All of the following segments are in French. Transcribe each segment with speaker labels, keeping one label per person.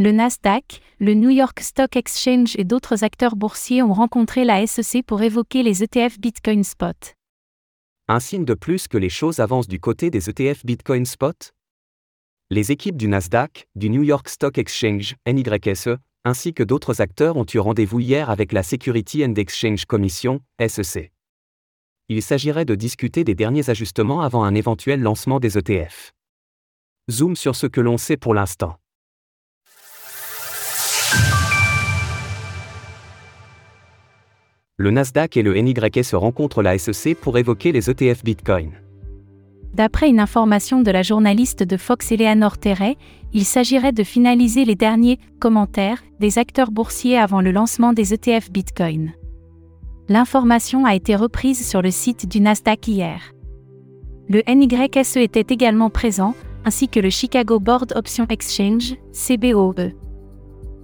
Speaker 1: Le Nasdaq, le New York Stock Exchange et d'autres acteurs boursiers ont rencontré la SEC pour évoquer les ETF Bitcoin Spot.
Speaker 2: Un signe de plus que les choses avancent du côté des ETF Bitcoin Spot? Les équipes du Nasdaq, du New York Stock Exchange, NYSE, ainsi que d'autres acteurs ont eu rendez-vous hier avec la Security and Exchange Commission, SEC. Il s'agirait de discuter des derniers ajustements avant un éventuel lancement des ETF. Zoom sur ce que l'on sait pour l'instant. Le Nasdaq et le NYSE rencontrent la SEC pour évoquer les ETF Bitcoin.
Speaker 1: D'après une information de la journaliste de Fox Eleanor Terray, il s'agirait de finaliser les derniers commentaires des acteurs boursiers avant le lancement des ETF Bitcoin. L'information a été reprise sur le site du Nasdaq hier. Le NYSE était également présent, ainsi que le Chicago Board Option Exchange, CBOE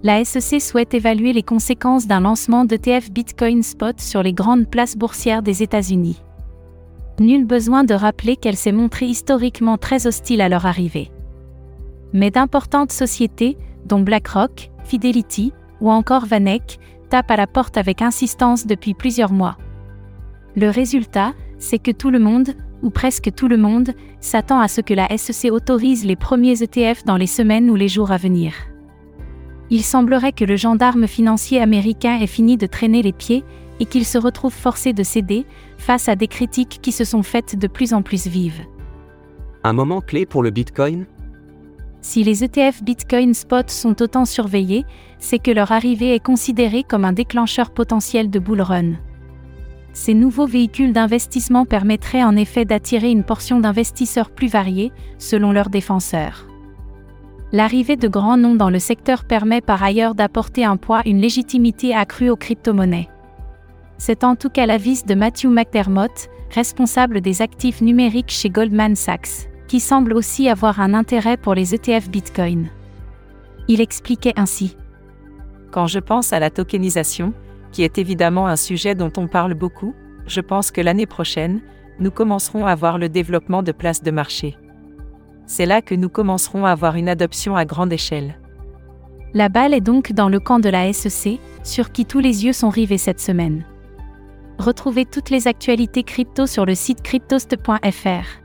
Speaker 1: la SEC souhaite évaluer les conséquences d'un lancement d'ETF Bitcoin Spot sur les grandes places boursières des États-Unis. Nul besoin de rappeler qu'elle s'est montrée historiquement très hostile à leur arrivée. Mais d'importantes sociétés, dont BlackRock, Fidelity ou encore Vanek, tapent à la porte avec insistance depuis plusieurs mois. Le résultat, c'est que tout le monde, ou presque tout le monde, s'attend à ce que la SEC autorise les premiers ETF dans les semaines ou les jours à venir il semblerait que le gendarme financier américain ait fini de traîner les pieds et qu'il se retrouve forcé de céder face à des critiques qui se sont faites de plus en plus vives.
Speaker 2: Un moment clé pour le Bitcoin?
Speaker 1: Si les ETF Bitcoin Spot sont autant surveillés, c'est que leur arrivée est considérée comme un déclencheur potentiel de bull run. Ces nouveaux véhicules d'investissement permettraient en effet d'attirer une portion d'investisseurs plus variés, selon leurs défenseurs. L'arrivée de grands noms dans le secteur permet par ailleurs d'apporter un poids, une légitimité accrue aux crypto-monnaies. C'est en tout cas l'avis de Matthew McDermott, responsable des actifs numériques chez Goldman Sachs, qui semble aussi avoir un intérêt pour les ETF Bitcoin. Il expliquait ainsi.
Speaker 3: Quand je pense à la tokenisation, qui est évidemment un sujet dont on parle beaucoup, je pense que l'année prochaine, nous commencerons à voir le développement de places de marché c'est là que nous commencerons à avoir une adoption à grande échelle.
Speaker 1: La balle est donc dans le camp de la SEC, sur qui tous les yeux sont rivés cette semaine. Retrouvez toutes les actualités crypto sur le site cryptost.fr.